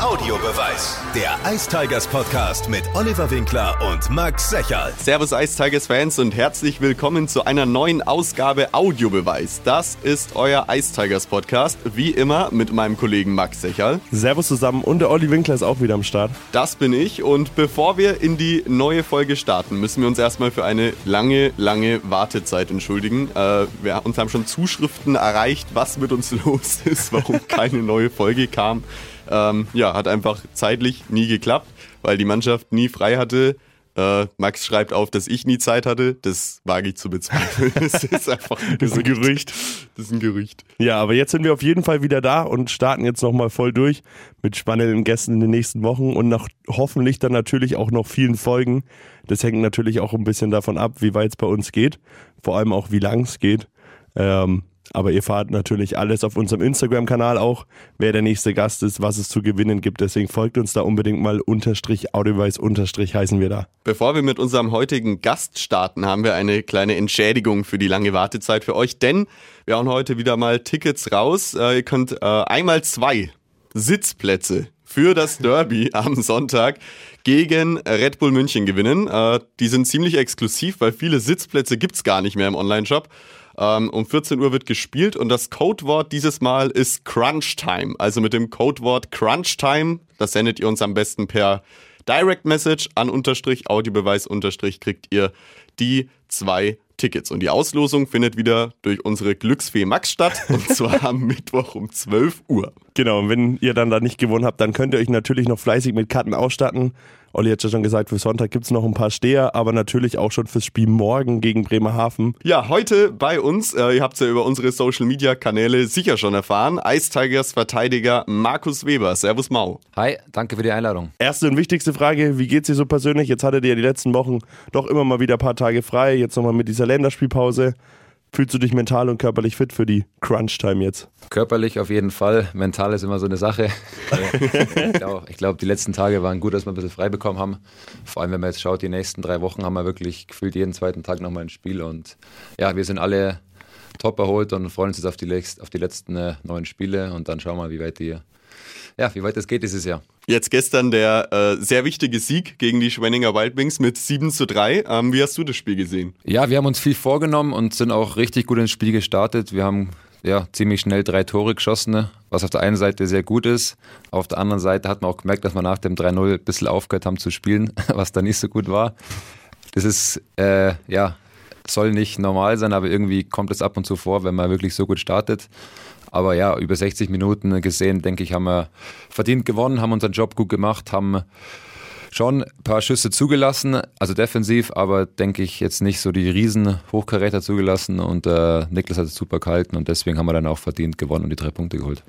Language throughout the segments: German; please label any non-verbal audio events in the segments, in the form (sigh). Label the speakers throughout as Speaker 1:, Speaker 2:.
Speaker 1: Audiobeweis. Der Ice Tigers Podcast mit Oliver Winkler und Max Secherl.
Speaker 2: Servus Ice Tigers Fans und herzlich willkommen zu einer neuen Ausgabe Audiobeweis. Das ist euer Ice Tigers Podcast, wie immer mit meinem Kollegen Max Secherl.
Speaker 3: Servus zusammen und der Olli Winkler ist auch wieder am Start.
Speaker 2: Das bin ich und bevor wir in die neue Folge starten, müssen wir uns erstmal für eine lange, lange Wartezeit entschuldigen. Äh, wir, uns haben schon Zuschriften erreicht, was mit uns (laughs) los ist, warum keine neue Folge kam. Ähm, ja, hat einfach zeitlich nie geklappt, weil die Mannschaft nie frei hatte. Äh, Max schreibt auf, dass ich nie Zeit hatte. Das wage ich zu bezweifeln. (laughs) das ist einfach ein
Speaker 3: Das ist ein Gerücht.
Speaker 2: Das ist ein Gerücht.
Speaker 3: Ja, aber jetzt sind wir auf jeden Fall wieder da und starten jetzt nochmal voll durch mit spannenden Gästen in den nächsten Wochen und nach hoffentlich dann natürlich auch noch vielen Folgen. Das hängt natürlich auch ein bisschen davon ab, wie weit es bei uns geht. Vor allem auch, wie lang es geht. Ähm, aber ihr fahrt natürlich alles auf unserem Instagram-Kanal auch, wer der nächste Gast ist, was es zu gewinnen gibt. Deswegen folgt uns da unbedingt mal unterstrich Audioweis unterstrich heißen wir da.
Speaker 2: Bevor wir mit unserem heutigen Gast starten, haben wir eine kleine Entschädigung für die lange Wartezeit für euch, denn wir hauen heute wieder mal Tickets raus. Äh, ihr könnt äh, einmal zwei Sitzplätze für das Derby (laughs) am Sonntag gegen Red Bull München gewinnen. Äh, die sind ziemlich exklusiv, weil viele Sitzplätze gibt's gar nicht mehr im Online-Shop. Ähm, um 14 Uhr wird gespielt und das Codewort dieses Mal ist Crunch Time. Also mit dem Codewort Crunch Time, das sendet ihr uns am besten per Direct Message an Unterstrich Audiobeweis Unterstrich kriegt ihr die zwei Tickets. Und die Auslosung findet wieder durch unsere Glücksfee Max statt und (laughs) zwar am Mittwoch um 12 Uhr.
Speaker 3: Genau, und wenn ihr dann da nicht gewonnen habt, dann könnt ihr euch natürlich noch fleißig mit Karten ausstatten. Olli hat ja schon gesagt, für Sonntag gibt es noch ein paar Steher, aber natürlich auch schon fürs Spiel morgen gegen Bremerhaven.
Speaker 2: Ja, heute bei uns, äh, ihr habt es ja über unsere Social Media Kanäle sicher schon erfahren, Ice Tigers Verteidiger Markus Weber. Servus Mau.
Speaker 4: Hi, danke für die Einladung.
Speaker 3: Erste und wichtigste Frage, wie geht's dir so persönlich? Jetzt hattet ihr ja die letzten Wochen doch immer mal wieder ein paar Tage frei, jetzt nochmal mit dieser Länderspielpause. Fühlst du dich mental und körperlich fit für die Crunch-Time jetzt?
Speaker 4: Körperlich auf jeden Fall. Mental ist immer so eine Sache. (laughs) ich glaube, glaub, die letzten Tage waren gut, dass wir ein bisschen frei bekommen haben. Vor allem, wenn man jetzt schaut, die nächsten drei Wochen haben wir wirklich gefühlt jeden zweiten Tag nochmal ein Spiel. Und ja, wir sind alle top erholt und freuen uns jetzt auf die, auf die letzten äh, neun Spiele. Und dann schauen wir mal, wie weit die ja, wie weit es geht dieses Jahr.
Speaker 2: Jetzt gestern der äh, sehr wichtige Sieg gegen die Schwenninger Wildwings mit 7 zu 3. Ähm, wie hast du das Spiel gesehen?
Speaker 4: Ja, wir haben uns viel vorgenommen und sind auch richtig gut ins Spiel gestartet. Wir haben ja, ziemlich schnell drei Tore geschossen, was auf der einen Seite sehr gut ist. Auf der anderen Seite hat man auch gemerkt, dass wir nach dem 3-0 ein bisschen aufgehört haben zu spielen, (laughs) was da nicht so gut war. Das ist, äh, ja, soll nicht normal sein, aber irgendwie kommt es ab und zu vor, wenn man wirklich so gut startet. Aber ja, über 60 Minuten gesehen, denke ich, haben wir verdient gewonnen, haben unseren Job gut gemacht, haben schon ein paar Schüsse zugelassen, also defensiv, aber denke ich jetzt nicht so die riesen Hochkaräter zugelassen und äh, Niklas hat es super gehalten und deswegen haben wir dann auch verdient gewonnen und die drei Punkte geholt.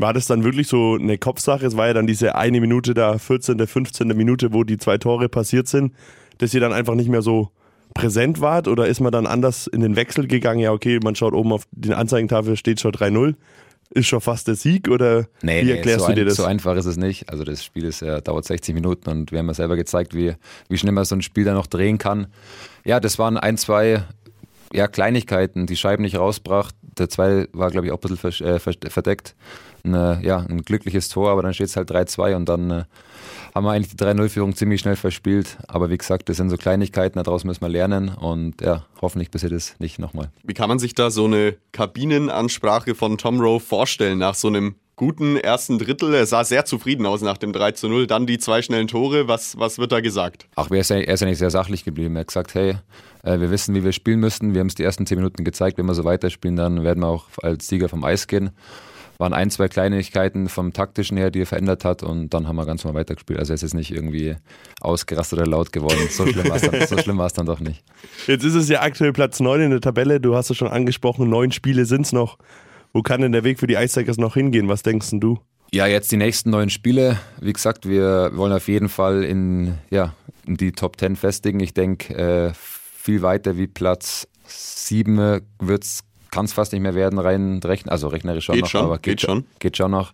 Speaker 3: War das dann wirklich so eine Kopfsache? Es war ja dann diese eine Minute da, 14., 15. Minute, wo die zwei Tore passiert sind, dass ihr dann einfach nicht mehr so präsent wart oder ist man dann anders in den Wechsel gegangen? Ja, okay, man schaut oben auf den Anzeigentafel, steht schon 3-0. Ist schon fast der Sieg oder
Speaker 4: nee,
Speaker 3: wie erklärst
Speaker 4: so
Speaker 3: du dir
Speaker 4: ein,
Speaker 3: das?
Speaker 4: So einfach ist es nicht. Also das Spiel ist, ja, dauert 60 Minuten und wir haben ja selber gezeigt, wie, wie schnell man so ein Spiel dann noch drehen kann. Ja, das waren ein, zwei ja, Kleinigkeiten, die Scheiben nicht rausbracht. Der zwei war, glaube ich, auch ein bisschen äh, verdeckt. Ein, ja, ein glückliches Tor, aber dann steht es halt 3-2 und dann äh, haben wir eigentlich die 3-0-Führung ziemlich schnell verspielt. Aber wie gesagt, das sind so Kleinigkeiten, daraus müssen wir lernen und ja, hoffentlich passiert es nicht nochmal.
Speaker 2: Wie kann man sich da so eine Kabinenansprache von Tom Rowe vorstellen nach so einem guten ersten Drittel? Er sah sehr zufrieden aus nach dem 3 0. Dann die zwei schnellen Tore. Was, was wird da gesagt?
Speaker 4: Ach, er ist, ja, er ist ja nicht sehr sachlich geblieben. Er hat gesagt, hey, äh, wir wissen, wie wir spielen müssen. Wir haben es die ersten 10 Minuten gezeigt. Wenn wir so weiterspielen, dann werden wir auch als Sieger vom Eis gehen waren ein, zwei Kleinigkeiten vom taktischen her, die er verändert hat und dann haben wir ganz normal weitergespielt. Also es ist nicht irgendwie ausgerastet oder laut geworden. So schlimm war es dann, so dann doch nicht.
Speaker 3: Jetzt ist es ja aktuell Platz 9 in der Tabelle. Du hast es schon angesprochen, neun Spiele sind es noch. Wo kann denn der Weg für die Ice Tigers noch hingehen? Was denkst du?
Speaker 4: Ja, jetzt die nächsten neun Spiele. Wie gesagt, wir wollen auf jeden Fall in, ja, in die Top 10 festigen. Ich denke, äh, viel weiter wie Platz 7 wird es kann es fast nicht mehr werden, rein rechnen. Also rechnerisch schon
Speaker 2: geht
Speaker 4: noch,
Speaker 2: schon,
Speaker 4: aber
Speaker 2: geht,
Speaker 4: geht,
Speaker 2: schon.
Speaker 4: Geht schon noch.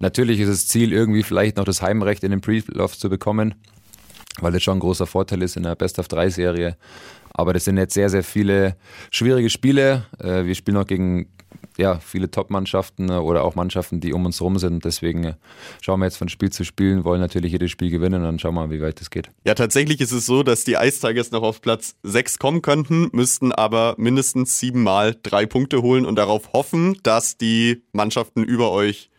Speaker 4: Natürlich ist das Ziel, irgendwie vielleicht noch das Heimrecht in den Pre-Playoffs zu bekommen, weil das schon ein großer Vorteil ist in der Best of 3 Serie. Aber das sind jetzt sehr, sehr viele schwierige Spiele. Äh, wir spielen noch gegen ja, viele Top-Mannschaften äh, oder auch Mannschaften, die um uns rum sind. Deswegen äh, schauen wir jetzt von Spiel zu Spiel, wollen natürlich jedes Spiel gewinnen und dann schauen wir mal, wie weit es geht.
Speaker 2: Ja, tatsächlich ist es so, dass die Ice Tigers noch auf Platz 6 kommen könnten, müssten aber mindestens siebenmal drei Punkte holen und darauf hoffen, dass die Mannschaften über euch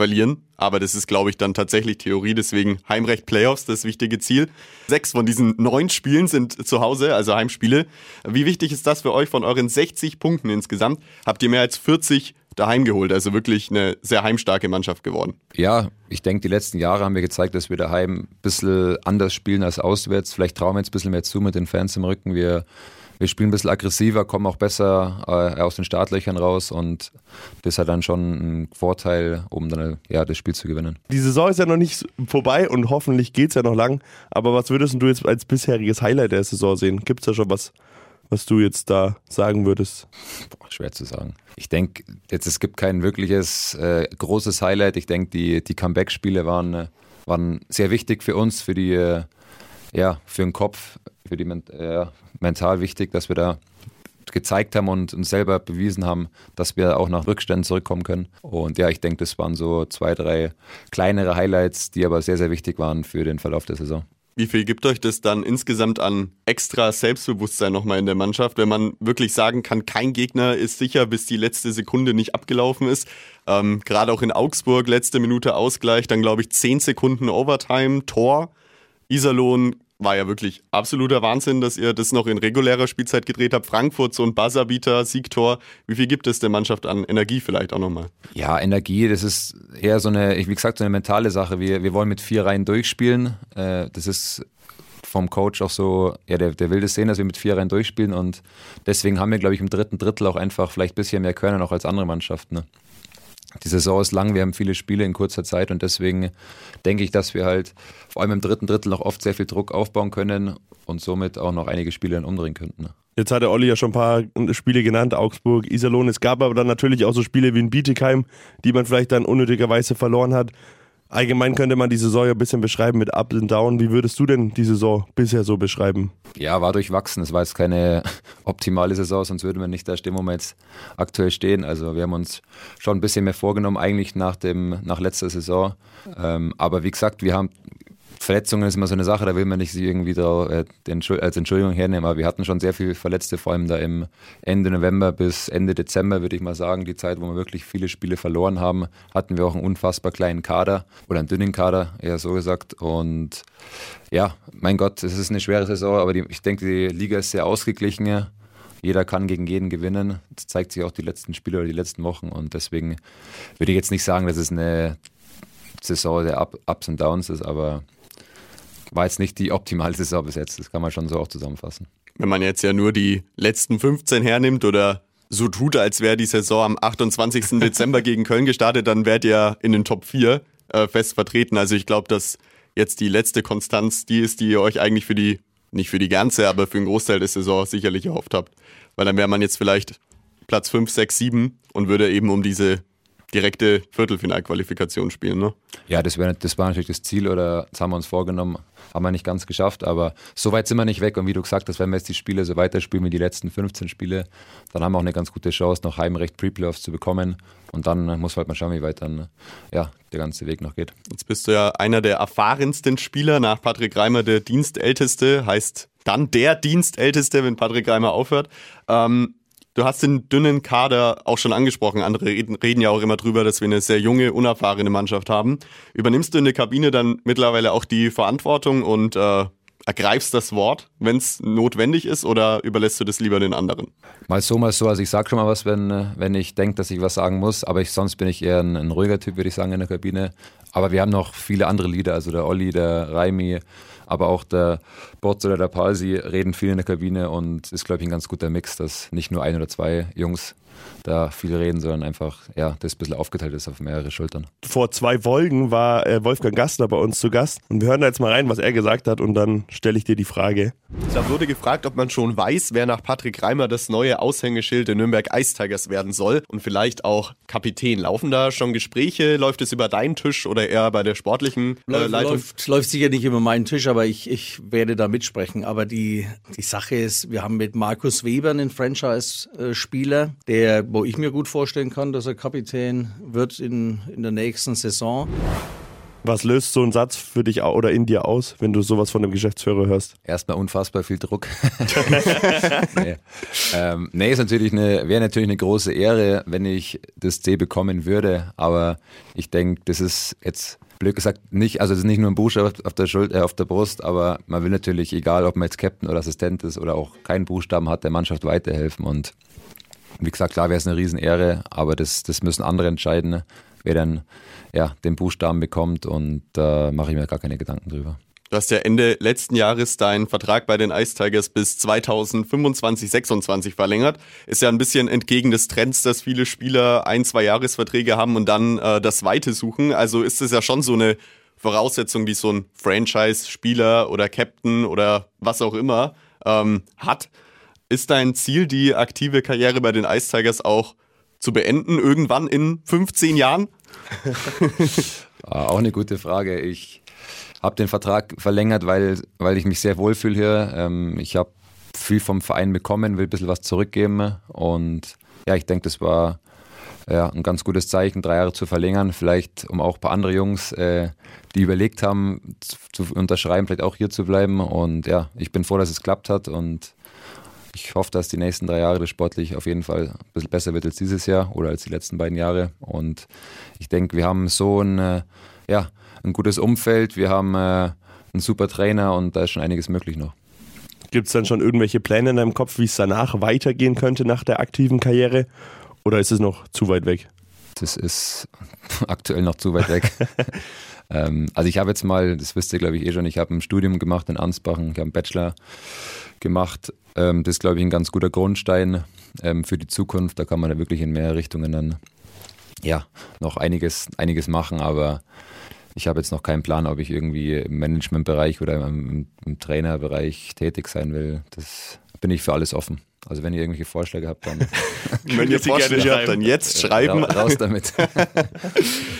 Speaker 2: verlieren. Aber das ist, glaube ich, dann tatsächlich Theorie. Deswegen Heimrecht Playoffs, das wichtige Ziel. Sechs von diesen neun Spielen sind zu Hause, also Heimspiele. Wie wichtig ist das für euch? Von euren 60 Punkten insgesamt habt ihr mehr als 40 daheim geholt. Also wirklich eine sehr heimstarke Mannschaft geworden.
Speaker 4: Ja, ich denke, die letzten Jahre haben wir gezeigt, dass wir daheim ein bisschen anders spielen als auswärts. Vielleicht trauen wir jetzt ein bisschen mehr zu mit den Fans im Rücken. Wir wir spielen ein bisschen aggressiver, kommen auch besser äh, aus den Startlöchern raus und das hat dann schon ein Vorteil, um dann ja, das Spiel zu gewinnen.
Speaker 3: Die Saison ist ja noch nicht vorbei und hoffentlich geht es ja noch lang. Aber was würdest du jetzt als bisheriges Highlight der Saison sehen? Gibt es da schon was, was du jetzt da sagen würdest?
Speaker 4: Boah, schwer zu sagen. Ich denke, jetzt es gibt kein wirkliches äh, großes Highlight. Ich denke, die, die Comeback-Spiele waren, äh, waren sehr wichtig für uns, für die äh, ja, für den Kopf, für die äh, mental wichtig, dass wir da gezeigt haben und uns selber bewiesen haben, dass wir auch nach Rückständen zurückkommen können. Und ja, ich denke, das waren so zwei, drei kleinere Highlights, die aber sehr, sehr wichtig waren für den Verlauf der Saison.
Speaker 2: Wie viel gibt euch das dann insgesamt an extra Selbstbewusstsein nochmal in der Mannschaft, wenn man wirklich sagen kann, kein Gegner ist sicher, bis die letzte Sekunde nicht abgelaufen ist? Ähm, Gerade auch in Augsburg, letzte Minute Ausgleich, dann glaube ich zehn Sekunden Overtime, Tor. Iserlohn war ja wirklich absoluter Wahnsinn, dass ihr das noch in regulärer Spielzeit gedreht habt. Frankfurt, so ein Buzzerbeater, Siegtor. Wie viel gibt es der Mannschaft an Energie vielleicht auch nochmal?
Speaker 4: Ja, Energie, das ist eher so eine, wie gesagt, so eine mentale Sache. Wir, wir wollen mit vier Reihen durchspielen. Äh, das ist vom Coach auch so, ja, der, der will das sehen, dass wir mit vier Reihen durchspielen und deswegen haben wir, glaube ich, im dritten Drittel auch einfach vielleicht ein bisschen mehr Körner noch als andere Mannschaften. Ne? Die Saison ist lang, wir haben viele Spiele in kurzer Zeit und deswegen denke ich, dass wir halt vor allem im dritten Drittel noch oft sehr viel Druck aufbauen können und somit auch noch einige Spiele dann umdrehen könnten. Ne?
Speaker 3: Jetzt hat der Olli ja schon ein paar Spiele genannt, Augsburg, Iserlohn. Es gab aber dann natürlich auch so Spiele wie in Bietigheim, die man vielleicht dann unnötigerweise verloren hat. Allgemein könnte man die Saison ja ein bisschen beschreiben mit Up and Down. Wie würdest du denn die Saison bisher so beschreiben?
Speaker 4: Ja, war durchwachsen. Es war jetzt keine (laughs) optimale Saison, sonst würden wir nicht da stehen, wo wir jetzt aktuell stehen. Also wir haben uns schon ein bisschen mehr vorgenommen, eigentlich nach, dem, nach letzter Saison. Ähm, aber wie gesagt, wir haben Verletzungen ist immer so eine Sache, da will man nicht irgendwie da, äh, als Entschuldigung hernehmen, aber wir hatten schon sehr viele Verletzte, vor allem da im Ende November bis Ende Dezember, würde ich mal sagen, die Zeit, wo wir wirklich viele Spiele verloren haben, hatten wir auch einen unfassbar kleinen Kader oder einen dünnen Kader, eher so gesagt. Und ja, mein Gott, es ist eine schwere Saison, aber die, ich denke, die Liga ist sehr ausgeglichen. Jeder kann gegen jeden gewinnen. Das zeigt sich auch die letzten Spiele oder die letzten Wochen. Und deswegen würde ich jetzt nicht sagen, dass es eine Saison der Ups und Downs ist, aber war jetzt nicht die optimale Saison bis jetzt. Das kann man schon so auch zusammenfassen.
Speaker 2: Wenn man jetzt ja nur die letzten 15 hernimmt oder so tut, als wäre die Saison am 28. (laughs) Dezember gegen Köln gestartet, dann wärt ihr in den Top 4 äh, fest vertreten. Also ich glaube, dass jetzt die letzte Konstanz die ist, die ihr euch eigentlich für die, nicht für die ganze, aber für den Großteil der Saison sicherlich erhofft habt. Weil dann wäre man jetzt vielleicht Platz 5, 6, 7 und würde eben um diese direkte Viertelfinalqualifikation spielen. Ne?
Speaker 4: Ja, das, wär, das war natürlich das Ziel oder das haben wir uns vorgenommen. Haben wir nicht ganz geschafft, aber so weit sind wir nicht weg. Und wie du gesagt hast, wenn wir jetzt die Spiele so weiterspielen wie die letzten 15 Spiele, dann haben wir auch eine ganz gute Chance, noch Heimrecht Pre-Playoffs zu bekommen. Und dann muss halt mal schauen, wie weit dann ja, der ganze Weg noch geht.
Speaker 2: Jetzt bist du ja einer der erfahrensten Spieler, nach Patrick Reimer der Dienstälteste, heißt dann der Dienstälteste, wenn Patrick Reimer aufhört. Ähm, Du hast den dünnen Kader auch schon angesprochen. Andere reden, reden, ja auch immer drüber, dass wir eine sehr junge, unerfahrene Mannschaft haben. Übernimmst du in der Kabine dann mittlerweile auch die Verantwortung und äh, ergreifst das Wort, wenn es notwendig ist, oder überlässt du das lieber den anderen?
Speaker 4: Mal so, mal so. Also ich sage schon mal was, wenn, äh, wenn ich denke, dass ich was sagen muss, aber ich, sonst bin ich eher ein, ein ruhiger Typ, würde ich sagen, in der Kabine. Aber wir haben noch viele andere Lieder, also der Olli, der Raimi, aber auch der Botz oder der Palsi reden viel in der Kabine und ist, glaube ich, ein ganz guter Mix, dass nicht nur ein oder zwei Jungs da viel reden, sondern einfach, ja, das ein bisschen aufgeteilt ist auf mehrere Schultern.
Speaker 3: Vor zwei Folgen war äh, Wolfgang Gastner bei uns zu Gast und wir hören da jetzt mal rein, was er gesagt hat und dann stelle ich dir die Frage.
Speaker 2: Da wurde gefragt, ob man schon weiß, wer nach Patrick Reimer das neue Aushängeschild der Nürnberg Ice Tigers werden soll und vielleicht auch Kapitän. Laufen da schon Gespräche? Läuft es über deinen Tisch oder eher bei der sportlichen äh, läuft, Leitung?
Speaker 5: Läuft, läuft sicher nicht über meinen Tisch, aber ich, ich werde da mitsprechen. Aber die, die Sache ist, wir haben mit Markus Weber einen Franchise-Spieler, der der, wo ich mir gut vorstellen kann, dass er Kapitän wird in, in der nächsten Saison.
Speaker 3: Was löst so ein Satz für dich oder in dir aus, wenn du sowas von dem Geschäftsführer hörst?
Speaker 4: Erstmal unfassbar viel Druck. (laughs) nee, ähm, nee ist natürlich eine, wäre natürlich eine große Ehre, wenn ich das C bekommen würde. Aber ich denke, das ist jetzt blöd gesagt nicht, also es ist nicht nur ein Buchstabe auf der Schuld, äh, auf der Brust, aber man will natürlich, egal ob man jetzt Captain oder Assistent ist oder auch keinen Buchstaben hat, der Mannschaft weiterhelfen. Und wie gesagt, klar wäre es eine Riesenehre, aber das, das müssen andere entscheiden, wer dann ja, den Buchstaben bekommt und da mache ich mir gar keine Gedanken drüber.
Speaker 2: Du hast ja Ende letzten Jahres deinen Vertrag bei den Ice Tigers bis 2025, 26 verlängert. Ist ja ein bisschen entgegen des Trends, dass viele Spieler ein, zwei Jahresverträge haben und dann äh, das Weite suchen. Also ist es ja schon so eine Voraussetzung, die so ein Franchise-Spieler oder Captain oder was auch immer ähm, hat. Ist dein Ziel, die aktive Karriere bei den Ice Tigers auch zu beenden, irgendwann in 15 Jahren? (laughs)
Speaker 4: Ah, Auch eine gute Frage. Ich habe den Vertrag verlängert, weil, weil ich mich sehr wohlfühle hier. Ähm, ich habe viel vom Verein bekommen, will ein bisschen was zurückgeben. Und ja, ich denke, das war ja, ein ganz gutes Zeichen, drei Jahre zu verlängern. Vielleicht, um auch ein paar andere Jungs, äh, die überlegt haben, zu, zu unterschreiben, vielleicht auch hier zu bleiben. Und ja, ich bin froh, dass es geklappt hat. Und ich hoffe, dass die nächsten drei Jahre das sportlich auf jeden Fall ein bisschen besser wird als dieses Jahr oder als die letzten beiden Jahre. Und ich denke, wir haben so ein, äh, ja, ein gutes Umfeld, wir haben äh, einen super Trainer und da ist schon einiges möglich noch.
Speaker 3: Gibt es dann schon irgendwelche Pläne in deinem Kopf, wie es danach weitergehen könnte nach der aktiven Karriere? Oder ist es noch zu weit weg?
Speaker 4: Das ist (laughs) aktuell noch zu weit weg. (laughs) ähm, also ich habe jetzt mal, das wisst ihr glaube ich eh schon, ich habe ein Studium gemacht in Ansbachen, ich habe einen Bachelor gemacht. Ähm, das ist glaube ich ein ganz guter Grundstein ähm, für die Zukunft. Da kann man da wirklich in mehr Richtungen dann ja noch einiges, einiges machen, aber ich habe jetzt noch keinen Plan, ob ich irgendwie im Managementbereich oder im, im Trainerbereich tätig sein will. Das bin ich für alles offen. Also wenn ihr irgendwelche Vorschläge habt, dann (laughs)
Speaker 2: Wenn ihr Vorschläge habt,
Speaker 3: schreiben.
Speaker 2: dann jetzt schreiben.
Speaker 4: ra- raus damit. (laughs)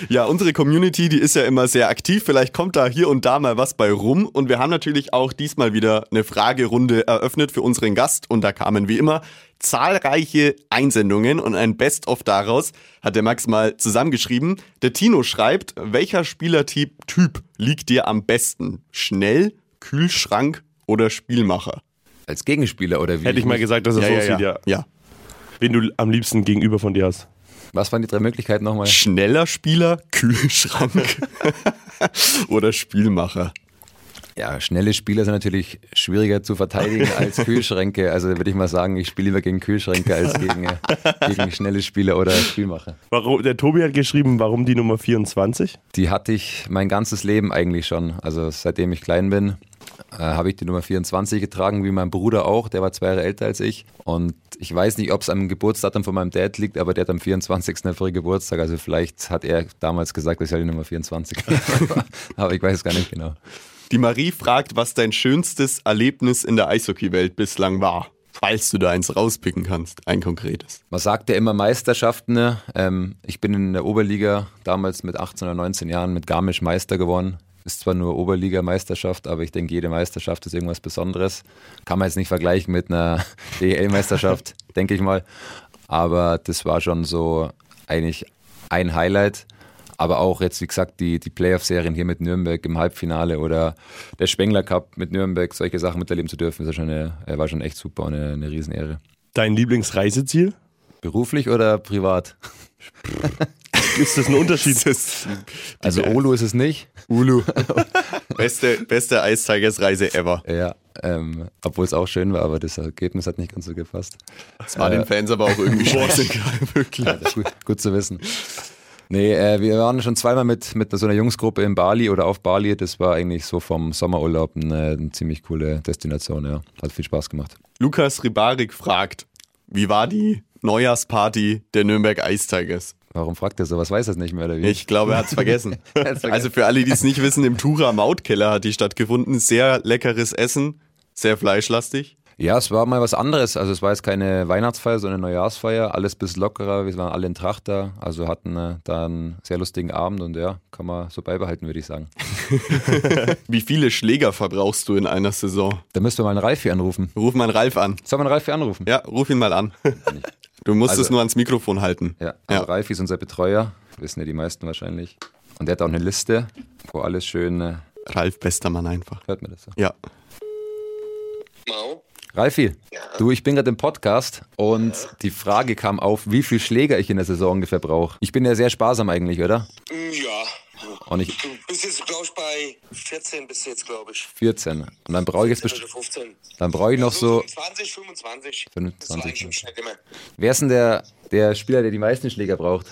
Speaker 2: Ja, unsere Community, die ist ja immer sehr aktiv. Vielleicht kommt da hier und da mal was bei rum. Und wir haben natürlich auch diesmal wieder eine Fragerunde eröffnet für unseren Gast. Und da kamen wie immer zahlreiche Einsendungen und ein Best-of daraus hat der Max mal zusammengeschrieben. Der Tino schreibt, welcher Spielertyp Typ liegt dir am besten? Schnell, Kühlschrank oder Spielmacher?
Speaker 4: Als Gegenspieler oder wie?
Speaker 3: Hätte ich mal gesagt, dass er so aussieht, ja.
Speaker 2: ja.
Speaker 3: Wen du am liebsten gegenüber von dir hast.
Speaker 4: Was waren die drei Möglichkeiten nochmal?
Speaker 2: Schneller Spieler, Kühlschrank (laughs) oder Spielmacher?
Speaker 4: Ja, schnelle Spieler sind natürlich schwieriger zu verteidigen als (laughs) Kühlschränke. Also würde ich mal sagen, ich spiele lieber gegen Kühlschränke als gegen, (laughs) gegen schnelle Spieler oder Spielmacher.
Speaker 3: Warum, der Tobi hat geschrieben, warum die Nummer 24?
Speaker 4: Die hatte ich mein ganzes Leben eigentlich schon. Also seitdem ich klein bin, äh, habe ich die Nummer 24 getragen, wie mein Bruder auch. Der war zwei Jahre älter als ich. Und ich weiß nicht, ob es am Geburtsdatum von meinem Dad liegt, aber der hat am 24. April Geburtstag. Also vielleicht hat er damals gesagt, ich soll die Nummer 24. (laughs) aber ich weiß es gar nicht genau.
Speaker 2: Die Marie fragt, was dein schönstes Erlebnis in der Eishockeywelt bislang war. Falls du da eins rauspicken kannst, ein konkretes.
Speaker 4: Man sagt ja immer Meisterschaften. ne? Ähm, ich bin in der Oberliga damals mit 18 oder 19 Jahren mit Garmisch Meister geworden. Ist zwar nur Oberliga-Meisterschaft, aber ich denke, jede Meisterschaft ist irgendwas Besonderes. Kann man jetzt nicht vergleichen mit einer (laughs) DEL-Meisterschaft, denke ich mal. Aber das war schon so eigentlich ein Highlight. Aber auch jetzt, wie gesagt, die, die Playoff-Serien hier mit Nürnberg im Halbfinale oder der Spengler Cup mit Nürnberg, solche Sachen miterleben zu dürfen, ist ja schon eine, war schon echt super und eine, eine Riesenehre.
Speaker 3: Dein Lieblingsreiseziel?
Speaker 4: Beruflich oder privat? (laughs)
Speaker 3: Ist das ein Unterschied? (laughs)
Speaker 2: Das
Speaker 4: Also Olu ist es nicht.
Speaker 2: Ulu. (laughs) beste, beste Ice Tigers Reise ever.
Speaker 4: Ja, ähm, obwohl es auch schön war, aber das Ergebnis hat nicht ganz so gepasst.
Speaker 2: Das war den Fans aber auch irgendwie (laughs) scheißegal, wirklich.
Speaker 4: Das ist gut, gut zu wissen. Nee, äh, wir waren schon zweimal mit, mit so einer Jungsgruppe in Bali oder auf Bali. Das war eigentlich so vom Sommerurlaub eine, eine ziemlich coole Destination, ja. Hat viel Spaß gemacht.
Speaker 2: Lukas Ribarik fragt, wie war die Neujahrsparty der Nürnberg Ice Tigers?
Speaker 4: Warum fragt er so? Was weiß er nicht mehr, oder wie?
Speaker 2: Ich glaube, er hat (laughs) es vergessen. Also für alle, die es nicht wissen, im Tura Mautkeller hat die stattgefunden. Sehr leckeres Essen, sehr fleischlastig.
Speaker 4: Ja, es war mal was anderes. Also es war jetzt keine Weihnachtsfeier, sondern eine Neujahrsfeier. Alles bisschen lockerer. Wir waren alle in Tracht da. Also hatten äh, da einen sehr lustigen Abend und ja, kann man so beibehalten, würde ich sagen. (laughs) (laughs)
Speaker 2: Wie viele Schläger verbrauchst du in einer Saison?
Speaker 4: Da müssten wir mal einen Ralfi anrufen.
Speaker 2: Ruf mal einen Ralf an.
Speaker 4: Soll man einen Ralfi anrufen?
Speaker 2: Ja, ruf ihn mal an. Du musst
Speaker 4: Also-
Speaker 2: es nur ans Mikrofon halten.
Speaker 4: Ja, also
Speaker 2: Ja.
Speaker 4: Ralfi ist unser Betreuer, wissen ja die meisten wahrscheinlich. Und der hat auch eine Liste, wo alles schön, äh,
Speaker 2: Ralf Bestermann einfach.
Speaker 4: hört man das so?
Speaker 2: Ja.
Speaker 6: Mau?
Speaker 4: Ralfi, du, ich bin gerade im Podcast und die Frage kam auf, wie viel Schläger ich in der Saison ungefähr brauche. Ich bin ja sehr sparsam eigentlich, oder?
Speaker 6: Mm, Ja.
Speaker 4: Und ich
Speaker 6: Du bist jetzt, glaube ich, bei 14 bist du jetzt, glaube ich.
Speaker 4: 14. Und dann brauche ich jetzt
Speaker 6: 14
Speaker 4: best-
Speaker 6: oder 15.
Speaker 4: dann brauche ich noch so,
Speaker 6: 25, 25.
Speaker 4: 25,
Speaker 6: Das war eigentlich im Schnitt immer.
Speaker 4: wer ist denn der, der Spieler, der die meisten Schläger braucht?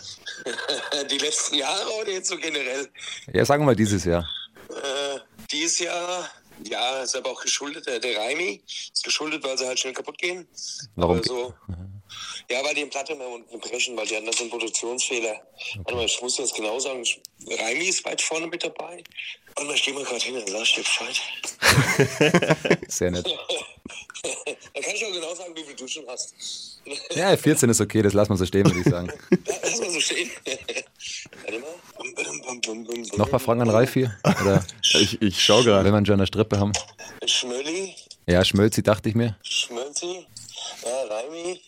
Speaker 4: (laughs)
Speaker 6: Die letzten Jahre oder jetzt so generell?
Speaker 4: Ja, sagen wir mal dieses Jahr.
Speaker 6: Äh, dieses Jahr, ja, ist aber auch geschuldet, der, der Raimi ist geschuldet, weil sie halt schnell kaputt gehen.
Speaker 4: Warum?
Speaker 6: Aber so, ja, weil die im Platte immer unten brechen, weil die da so einen Produktionsfehler. Warte mal, ich muss jetzt genau sagen, Raimi ist weit vorne mit dabei. Warte mal, ich geh mal gerade hin, dann sag ich dir Bescheid. (laughs)
Speaker 4: Sehr nett. (laughs)
Speaker 6: dann kann ich auch genau sagen, wie viel du schon hast.
Speaker 4: Ja, 14 ist okay, das lassen wir so stehen, würde ich sagen. (laughs)
Speaker 6: Lass mal so stehen. Warte mal. Bum, bum, bum, bum, bum, bum.
Speaker 4: Noch ein paar Fragen an Ralf hier? Oder
Speaker 2: Ich, ich schau gerade.
Speaker 4: wenn wir schon eine Strippe haben?
Speaker 6: Schmölli,
Speaker 4: Ja, Schmölzi dachte ich mir.
Speaker 6: Schmölzi, ja, Raimi,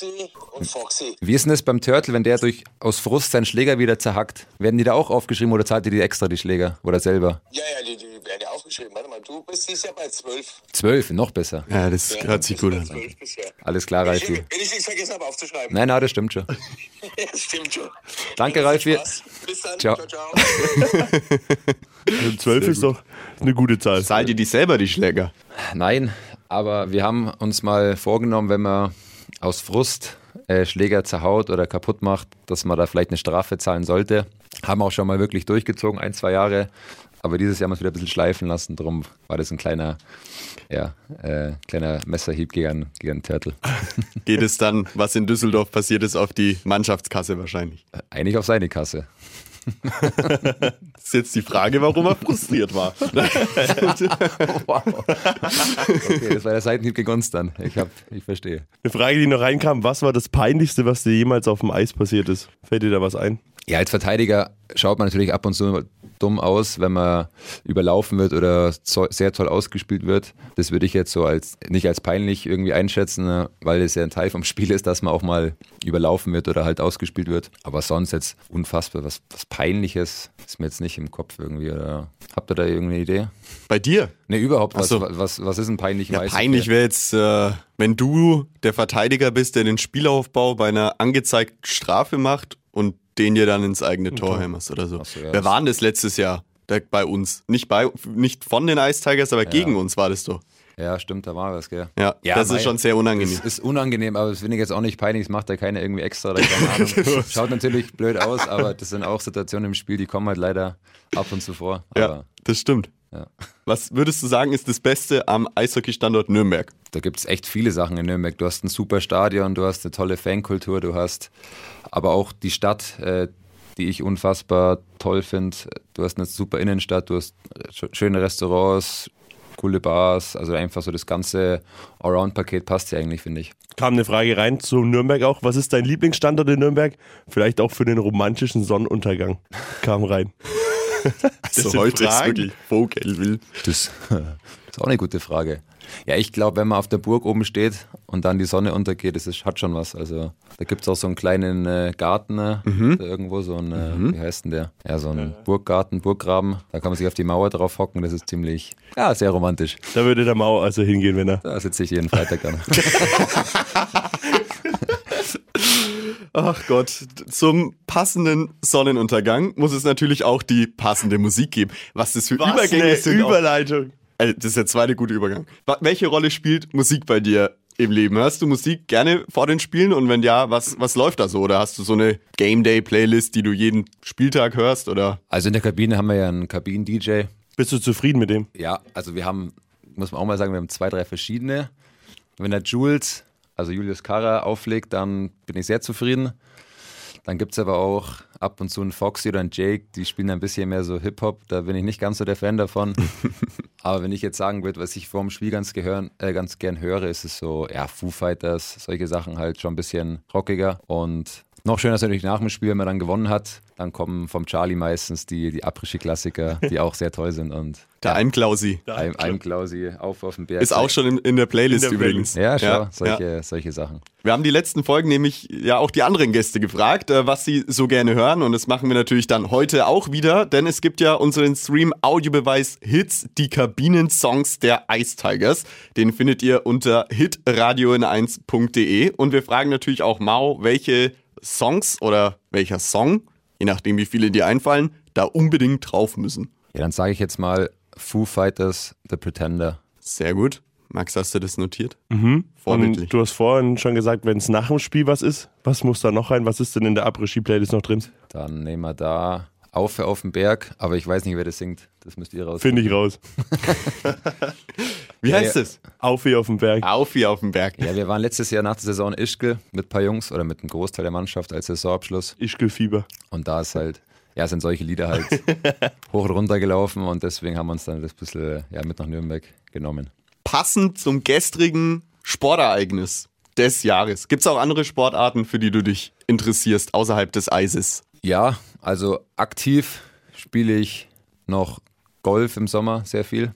Speaker 6: Palsi und Foxy.
Speaker 4: Wie ist denn das beim Turtle, wenn der durch aus Frust seinen Schläger wieder zerhackt? Werden die da auch aufgeschrieben oder zahlt ihr die extra die Schläger? Oder selber?
Speaker 6: Ja, ja, die, die werden ja aufgeschrieben. Warte mal, du bist dieses Jahr bei 12.
Speaker 4: Zwölf, noch besser.
Speaker 2: Ja, das hört sich gut an.
Speaker 6: 12 bisher.
Speaker 4: Alles klar,
Speaker 6: Wenn ich,
Speaker 4: Ralfi.
Speaker 6: wenn ich nichts vergessen habe aufzuschreiben.
Speaker 4: Nein, nein, das stimmt schon. (laughs)
Speaker 6: das stimmt schon.
Speaker 4: Danke, Ralfi.
Speaker 6: Bis dann.
Speaker 4: Ciao.
Speaker 6: ciao. ciao.
Speaker 3: Also 12 ist doch eine gute Zahl.
Speaker 2: Zahlt ihr die selber, die Schläger?
Speaker 4: Nein, aber wir haben uns mal vorgenommen, wenn man aus Frust äh, Schläger zerhaut oder kaputt macht, dass man da vielleicht eine Strafe zahlen sollte. Haben auch schon mal wirklich durchgezogen, ein, zwei Jahre. Aber dieses Jahr haben wir es wieder ein bisschen schleifen lassen. Darum war das ein kleiner, ja, äh, kleiner Messerhieb gegen, gegen Turtle. (laughs)
Speaker 2: Geht es dann, was in Düsseldorf passiert ist, auf die Mannschaftskasse wahrscheinlich?
Speaker 4: Eigentlich auf seine Kasse. (laughs)
Speaker 2: Das ist jetzt die Frage, warum er frustriert war. (laughs)
Speaker 4: Wow. Okay, das war der Seitenhieb gegen uns dann. Ich, hab, ich verstehe.
Speaker 3: Eine Frage, die noch reinkam, was war das Peinlichste, was dir jemals auf dem Eis passiert ist? Fällt dir da was ein?
Speaker 4: Ja, als Verteidiger schaut man natürlich ab und zu dumm aus, wenn man überlaufen wird oder sehr toll ausgespielt wird. Das würde ich jetzt so als nicht als peinlich irgendwie einschätzen, ne, weil es ja ein Teil vom Spiel ist, dass man auch mal überlaufen wird oder halt ausgespielt wird. Aber sonst jetzt unfassbar was, was Peinliches ist mir jetzt nicht im Kopf irgendwie. Oder habt ihr da irgendeine Idee?
Speaker 2: Bei dir?
Speaker 4: Ne, überhaupt. Was,
Speaker 2: so.
Speaker 4: was, was ist ein peinlich?
Speaker 2: Ja, peinlich wäre jetzt, äh, wenn du der Verteidiger bist, der den Spielaufbau bei einer angezeigten Strafe macht und den dir dann ins eigene Tor hämmerst oder so.
Speaker 4: So, ja,
Speaker 2: Wer
Speaker 4: das-
Speaker 2: war denn das letztes Jahr da, bei uns? Nicht, bei, nicht von den Ice Tigers, aber gegen uns war das doch.
Speaker 4: Ja, stimmt, da war was, gell?
Speaker 2: Ja, das
Speaker 4: mei,
Speaker 2: ist schon sehr unangenehm.
Speaker 4: Es ist unangenehm, aber das finde ich jetzt auch nicht peinlich. Das macht ja keiner irgendwie extra oder keine Ahnung. (laughs) Schaut natürlich blöd aus, aber das sind auch Situationen im Spiel, die kommen halt leider ab und zu vor.
Speaker 2: ja,
Speaker 4: Aber
Speaker 2: das stimmt.
Speaker 4: Ja.
Speaker 2: Was würdest du sagen, ist das Beste am Eishockey-Standort Nürnberg?
Speaker 4: da gibt es echt viele Sachen in Nürnberg. Du hast ein super Stadion, du hast eine tolle Fankultur, du hast aber auch die Stadt, äh, die ich unfassbar toll finde. Du hast eine super Innenstadt, du hast äh, sch- schöne Restaurants, coole Bars, also einfach so das ganze Allround-Paket passt ja eigentlich, finde ich.
Speaker 3: Kam eine Frage rein zu Nürnberg auch. Was ist dein Lieblingsstandort in Nürnberg? Vielleicht auch für den romantischen Sonnenuntergang. Kam rein. (laughs)
Speaker 2: Also heute ist
Speaker 3: Fragen.
Speaker 2: wirklich Vogelwild.
Speaker 4: Das, (laughs) das ist auch eine gute Frage. Ja, ich glaube, wenn man auf der Burg oben steht und dann die Sonne untergeht, das ist, hat schon was. Also da gibt es auch so einen kleinen äh, Garten, äh, da irgendwo so ein, äh, wie heißt denn der? Ja, so ein Burggarten, Burggraben. Da kann man sich auf die Mauer drauf hocken, das ist ziemlich, ja, sehr romantisch.
Speaker 3: Da würde der Mau also hingehen, wenn er.
Speaker 4: Da sitze ich jeden Freitag dann. (laughs)
Speaker 2: Ach Gott, zum passenden Sonnenuntergang muss es natürlich auch die passende Musik geben. Was das für Übergänge
Speaker 3: eine
Speaker 2: sind. auch-
Speaker 3: Überleitung.
Speaker 2: Also, das ist der zweite gute Übergang. Welche Rolle spielt Musik bei dir im Leben? Hörst du Musik gerne vor den Spielen und wenn ja, was, was läuft da so? Oder hast du so eine Game Day Playlist, die du jeden Spieltag hörst? Oder
Speaker 4: Also in der Kabine haben wir ja einen Kabinen-DJ.
Speaker 3: Bist du zufrieden mit dem?
Speaker 4: Ja, also wir haben, muss man auch mal sagen, wir haben zwei, drei verschiedene. Wenn der Jules, also Julius Kara, auflegt, dann bin ich sehr zufrieden. Dann gibt es aber auch ab und zu einen Foxy oder einen Jake, die spielen ein bisschen mehr so Hip-Hop. Da bin ich nicht ganz so der Fan davon. (laughs) aber wenn ich jetzt sagen würde, was ich vor dem Spiel ganz, gehören, äh, ganz gern höre, ist es so, ja, Foo Fighters, solche Sachen halt schon ein bisschen rockiger. Und Noch schöner ist natürlich nach dem Spiel, wenn man dann gewonnen hat. Dann kommen vom Charlie meistens die, die Abrischi-Klassiker, die auch sehr toll sind. Und
Speaker 2: Der Almklausi.
Speaker 4: ein, ein Klausi auf auf den Berg.
Speaker 2: Ist auch schon in, in der Playlist
Speaker 3: In der
Speaker 2: übrigens.
Speaker 4: Ja, schau,
Speaker 2: Ja,
Speaker 4: solche,
Speaker 2: ja.
Speaker 4: solche Sachen.
Speaker 2: Wir haben die letzten Folgen nämlich ja auch die anderen Gäste gefragt, äh, was sie so gerne hören. Und das machen wir natürlich dann heute auch wieder, denn es gibt ja unseren Stream Audiobeweis Hits, die Kabinensongs der Ice Tigers. Den findet ihr unter hitradio in1.de. Und wir fragen natürlich auch Mau, welche Songs oder welcher Song, je nachdem wie viele dir einfallen, da unbedingt drauf müssen.
Speaker 4: Ja, dann sage ich jetzt mal Foo Fighters, The Pretender.
Speaker 2: Sehr gut. Max, hast du das notiert? Vorbildlich.
Speaker 3: Und du hast vorhin schon gesagt, wenn es nach dem Spiel was ist, was muss da noch rein? Was ist denn in der Après-Ski-Playlist noch drin?
Speaker 4: Dann nehmen wir da Auf für auf den Berg, aber ich weiß nicht, wer das singt. Das müsst ihr raus.
Speaker 3: Finde ich raus. (laughs) (laughs)
Speaker 2: Wie heißt
Speaker 4: ja.
Speaker 2: es?
Speaker 3: Auf wie auf dem Berg.
Speaker 2: Auf wie auf dem Berg.
Speaker 4: Ja, wir waren letztes Jahr nach der Saison in Ischgl mit ein paar Jungs oder mit einem Großteil der Mannschaft als Saisonabschluss.
Speaker 3: Ischgl-Fieber.
Speaker 4: Und da ist halt, ja, sind solche Lieder halt (laughs) hoch und runter gelaufen und deswegen haben wir uns dann das bisschen ja, mit nach Nürnberg genommen.
Speaker 2: passend zum gestrigen Sportereignis des Jahres. Gibt es auch andere Sportarten, für die du dich interessierst, außerhalb des Eises?
Speaker 4: Ja, also aktiv spiele ich noch Golf im Sommer sehr viel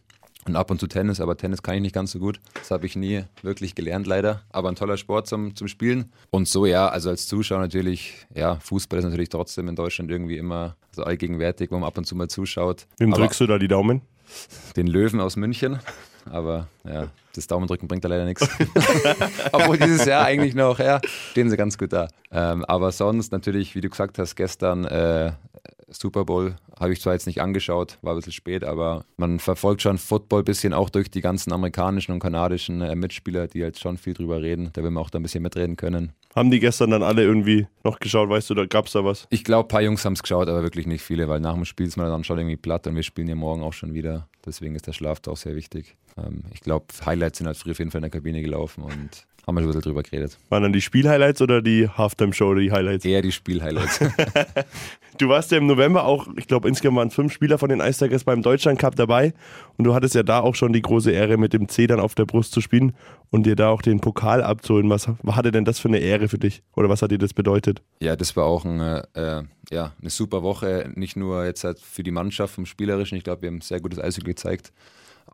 Speaker 4: und ab und zu Tennis, aber Tennis kann ich nicht ganz so gut. Das habe ich nie wirklich gelernt, leider. Aber ein toller Sport zum, zum Spielen. Und so, ja, also als Zuschauer natürlich, ja, Fußball ist natürlich trotzdem in Deutschland irgendwie immer so allgegenwärtig, wo man ab und zu mal zuschaut.
Speaker 3: Wem drückst du da die Daumen?
Speaker 4: Den Löwen aus München. Aber ja, das Daumendrücken bringt da leider nichts. (laughs) Obwohl dieses Jahr eigentlich noch, ja, stehen sie ganz gut da. Ähm, aber sonst natürlich, wie du gesagt hast, gestern äh, Super Bowl habe ich zwar jetzt nicht angeschaut, war ein bisschen spät, aber man verfolgt schon Football ein bisschen auch durch die ganzen amerikanischen und kanadischen äh, Mitspieler, die jetzt schon viel drüber reden. Da will man auch da ein bisschen mitreden können.
Speaker 3: Haben die gestern dann alle irgendwie noch geschaut? Weißt du, da gab es da was?
Speaker 4: Ich glaube, ein paar Jungs haben es geschaut, aber wirklich nicht viele, weil nach dem Spiel ist man dann schon irgendwie platt und wir spielen ja morgen auch schon wieder. Deswegen ist der Schlaf da auch sehr wichtig. Ähm, ich glaube, Highlights sind halt früher auf jeden Fall in der Kabine gelaufen und (laughs) haben wir schon ein bisschen drüber geredet.
Speaker 3: Waren dann die Spielhighlights oder die Halftime-Show, die Highlights?
Speaker 4: Eher die Spielhighlights. (laughs)
Speaker 3: Du warst ja im November auch, ich glaube, insgesamt waren fünf Spieler von den Ice Tigers beim Deutschland Cup dabei. Und du hattest ja da auch schon die große Ehre, mit dem C dann auf der Brust zu spielen und dir da auch den Pokal abzuholen. Was hatte denn das für eine Ehre für dich? Oder was hat dir das bedeutet?
Speaker 4: ja, das war auch ein, äh, ja, eine super Woche. Nicht nur jetzt halt für die Mannschaft vom Spielerischen. Ich glaube, wir haben sehr gutes Eishockey gezeigt.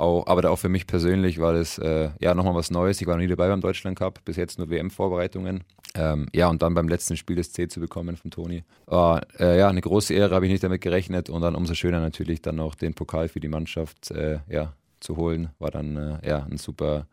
Speaker 4: Auch, aber auch für mich persönlich war das äh, ja nochmal was Neues. Ich war noch nie dabei beim Deutschland Cup, bis jetzt nur WM-Vorbereitungen. Ähm, ja, und dann beim letzten Spiel das C zu bekommen von Toni. War äh, ja eine große Ehre, habe ich nicht damit gerechnet. Und dann umso schöner natürlich dann noch den Pokal für die Mannschaft äh, ja, zu holen. War dann äh, ja ein super,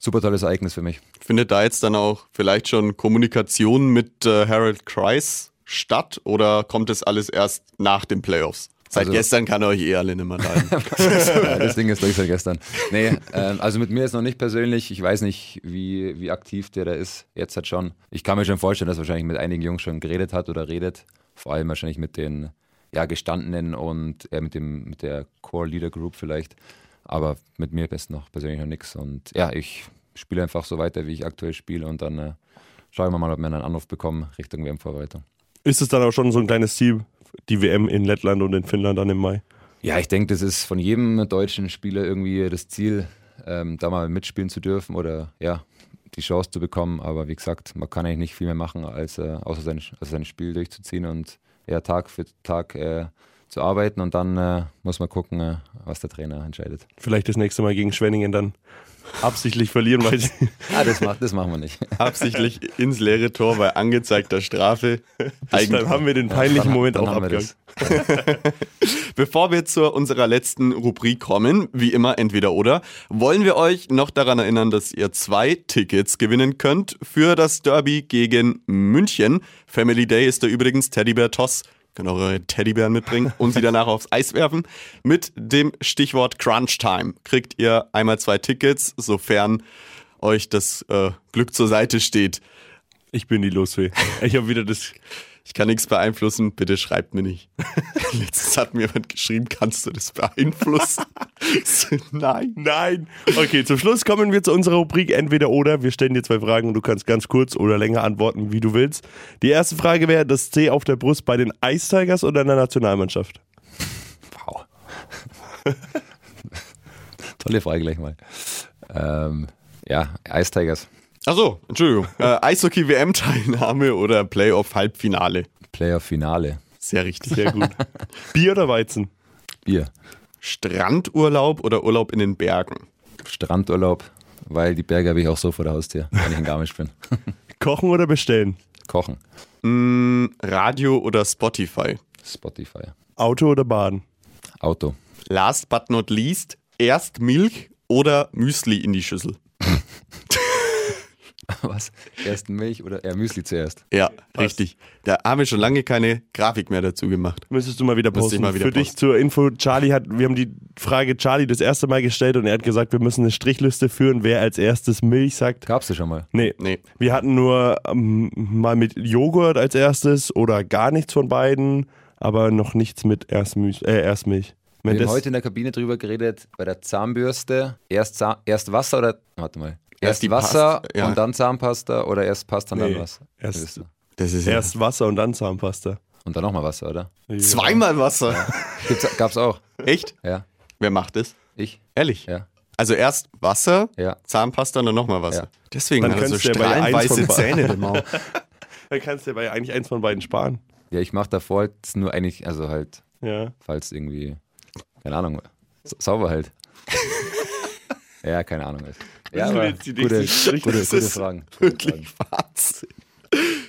Speaker 4: super tolles Ereignis für mich.
Speaker 2: Findet da jetzt dann auch vielleicht schon Kommunikation mit äh, Harold Kreis statt oder kommt das alles erst nach den Playoffs? Seit
Speaker 4: Also-
Speaker 2: gestern kann er euch eh alle nicht mehr leiden.
Speaker 4: ja, (laughs) (laughs) das Ding ist durch seit gestern. Nee, ähm, also mit mir jetzt noch nicht persönlich. Ich weiß nicht, wie, wie aktiv der da ist. Jetzt halt schon. Ich kann mir schon vorstellen, dass er wahrscheinlich mit einigen Jungs schon geredet hat oder redet. Vor allem wahrscheinlich mit den ja, Gestandenen und äh, mit, dem, mit der Core Leader Group vielleicht. Aber mit mir ist noch persönlich noch nichts. Und ja, ich spiele einfach so weiter, wie ich aktuell spiele. Und dann äh, schauen wir mal, ob wir einen Anruf bekommen Richtung WM-Vorbereitung.
Speaker 3: Ist es dann auch schon so ein kleines Ziel, die WM in Lettland und in Finnland dann im Mai?
Speaker 4: Ja, ich denke, das ist von jedem deutschen Spieler irgendwie das Ziel, ähm, da mal mitspielen zu dürfen oder ja, die Chance zu bekommen. Aber wie gesagt, man kann eigentlich nicht viel mehr machen, als äh, außer sein, also sein Spiel durchzuziehen und ja, Tag für Tag äh, zu arbeiten und dann äh, muss man gucken, äh, was der Trainer entscheidet.
Speaker 3: Vielleicht das nächste Mal gegen Schwenningen dann absichtlich verlieren, weil sie
Speaker 4: Ah, das, macht, das machen wir nicht.
Speaker 2: Absichtlich ins leere Tor bei angezeigter Strafe.
Speaker 3: dann haben wir den peinlichen
Speaker 4: Dann-
Speaker 3: Moment
Speaker 4: dann
Speaker 3: auch abgehakt. (laughs)
Speaker 2: Bevor wir zu unserer letzten Rubrik kommen, wie immer entweder oder, wollen wir euch noch daran erinnern, dass ihr zwei Tickets gewinnen könnt für das Derby gegen München. Family Day ist da übrigens Teddybär Toss. Könnt eure Teddybären mitbringen und sie danach aufs Eis werfen. Mit dem Stichwort Crunch Time kriegt ihr einmal zwei Tickets, sofern euch das äh, Glück zur Seite steht.
Speaker 3: Ich bin die Losfee. Ich habe wieder das.
Speaker 2: Ich kann nichts beeinflussen, bitte schreibt mir nicht. (laughs) Letztens hat mir jemand geschrieben, kannst du das beeinflussen? (laughs) So, Nein.
Speaker 3: Nein! Okay, zum Schluss kommen wir zu unserer Rubrik Entweder oder. Wir stellen dir zwei Fragen und du kannst ganz kurz oder länger antworten, wie du willst. Die erste Frage wäre: Das C auf der Brust bei den Ice Tigers oder in der Nationalmannschaft?
Speaker 4: Wow. (laughs) Tolle Frage gleich mal. Ähm, ja, Ice Tigers.
Speaker 2: Achso, Entschuldigung. (laughs) Äh, Eishockey-WM-Teilnahme oder Playoff-Halbfinale?
Speaker 4: Player-Finale.
Speaker 2: Sehr richtig.
Speaker 3: Sehr (laughs) gut. Bier oder Weizen?
Speaker 4: Bier.
Speaker 2: Strandurlaub oder Urlaub in den Bergen?
Speaker 4: Strandurlaub, weil die Berge habe ich auch so vor der Haustür, wenn ich in Garmisch bin. (laughs)
Speaker 3: Kochen oder bestellen?
Speaker 4: Kochen.
Speaker 2: Mm, Radio oder Spotify?
Speaker 4: Spotify.
Speaker 3: Auto oder Baden?
Speaker 4: Auto.
Speaker 2: Last but not least, erst Milch oder Müsli in die Schüssel? (laughs)
Speaker 4: Was? Erst Milch oder eher Müsli zuerst?
Speaker 2: Ja, richtig. Da haben wir schon lange keine Grafik mehr dazu gemacht.
Speaker 3: Müsstest du mal wieder posten.
Speaker 2: mal wieder
Speaker 3: Für dich
Speaker 2: posten.
Speaker 3: zur Info, Charlie hat, wir haben die Frage Charlie das erste Mal gestellt und er hat gesagt, wir müssen eine Strichliste führen, wer als erstes Milch sagt.
Speaker 4: Gab's das schon mal?
Speaker 3: Nee.
Speaker 2: Nee.
Speaker 3: Wir hatten nur ähm, mal mit Joghurt als erstes oder gar nichts von beiden, aber noch nichts mit Erstmilch. Äh, Erstmilch. Wenn
Speaker 4: Wir haben heute in der Kabine drüber geredet, bei der Zahnbürste, erst, Zahn, erst Wasser oder, warte mal, erst,
Speaker 2: die
Speaker 4: Wasser
Speaker 2: Pasta, ja.
Speaker 4: und dann Zahnpasta oder erst Pasta und
Speaker 3: Nee,
Speaker 4: dann Wasser?
Speaker 3: erst-.
Speaker 2: Das ist ja
Speaker 3: Erst Wasser und dann Zahnpasta.
Speaker 4: Und dann nochmal Wasser, oder?
Speaker 2: zweimal Wasser.
Speaker 4: Gibt's, gab's auch.
Speaker 2: Echt?
Speaker 4: Ja.
Speaker 2: Wer macht das?
Speaker 4: Ich?
Speaker 2: Ehrlich?
Speaker 4: Ja.
Speaker 2: Also erst Wasser,
Speaker 4: Ja.
Speaker 2: Zahnpasta und dann nochmal Wasser.
Speaker 4: Ja.
Speaker 2: Deswegen
Speaker 3: Dann
Speaker 2: hat er so
Speaker 3: ja
Speaker 2: strahlenweiße. Zähne. (laughs) der Mau.
Speaker 3: Dann kannst du ja bei eigentlich eins von beiden sparen.
Speaker 4: Ja, ich mache davor jetzt nur eigentlich, also halt,
Speaker 3: Ja.
Speaker 4: falls irgendwie, keine Ahnung, sa- sauber halt. (laughs) ja, keine Ahnung. Ja,
Speaker 3: sind
Speaker 4: aber
Speaker 3: jetzt die
Speaker 4: gute, gute,
Speaker 2: Das
Speaker 4: gute
Speaker 2: ist
Speaker 4: Fragen. (laughs) Gute
Speaker 2: Wirklich
Speaker 4: Fragen.
Speaker 2: Wahnsinn.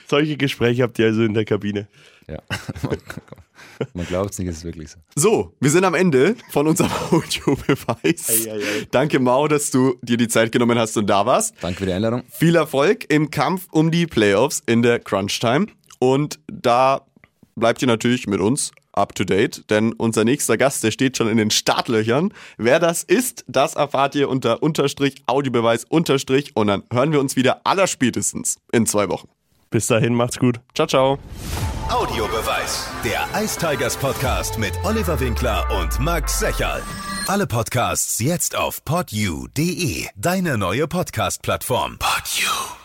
Speaker 3: Solche Gespräche habt ihr also in der Kabine.
Speaker 4: Ja. (laughs) Man glaubt es nicht, es ist wirklich so.
Speaker 2: So, wir sind am Ende von unserem (laughs) Audiobeweis.
Speaker 3: Ei, ei, ei.
Speaker 2: Danke, Mau, dass du dir die Zeit genommen hast und da warst.
Speaker 4: Danke für die Einladung.
Speaker 2: Viel Erfolg im Kampf um die Playoffs in der Crunch Time. Und da bleibt ihr natürlich mit uns up to date, denn unser nächster Gast, der steht schon in den Startlöchern. Wer das ist, das erfahrt ihr unter Unterstrich, Audiobeweis Unterstrich und dann hören wir uns wieder allerspätestens in zwei Wochen.
Speaker 3: Bis dahin, macht's gut.
Speaker 2: Ciao, ciao.
Speaker 1: Audiobeweis. Der Ice Tigers Podcast mit Oliver Winkler und Max Secherl. Alle Podcasts jetzt auf podyou.de, deine neue Podcast-Plattform. Podyou.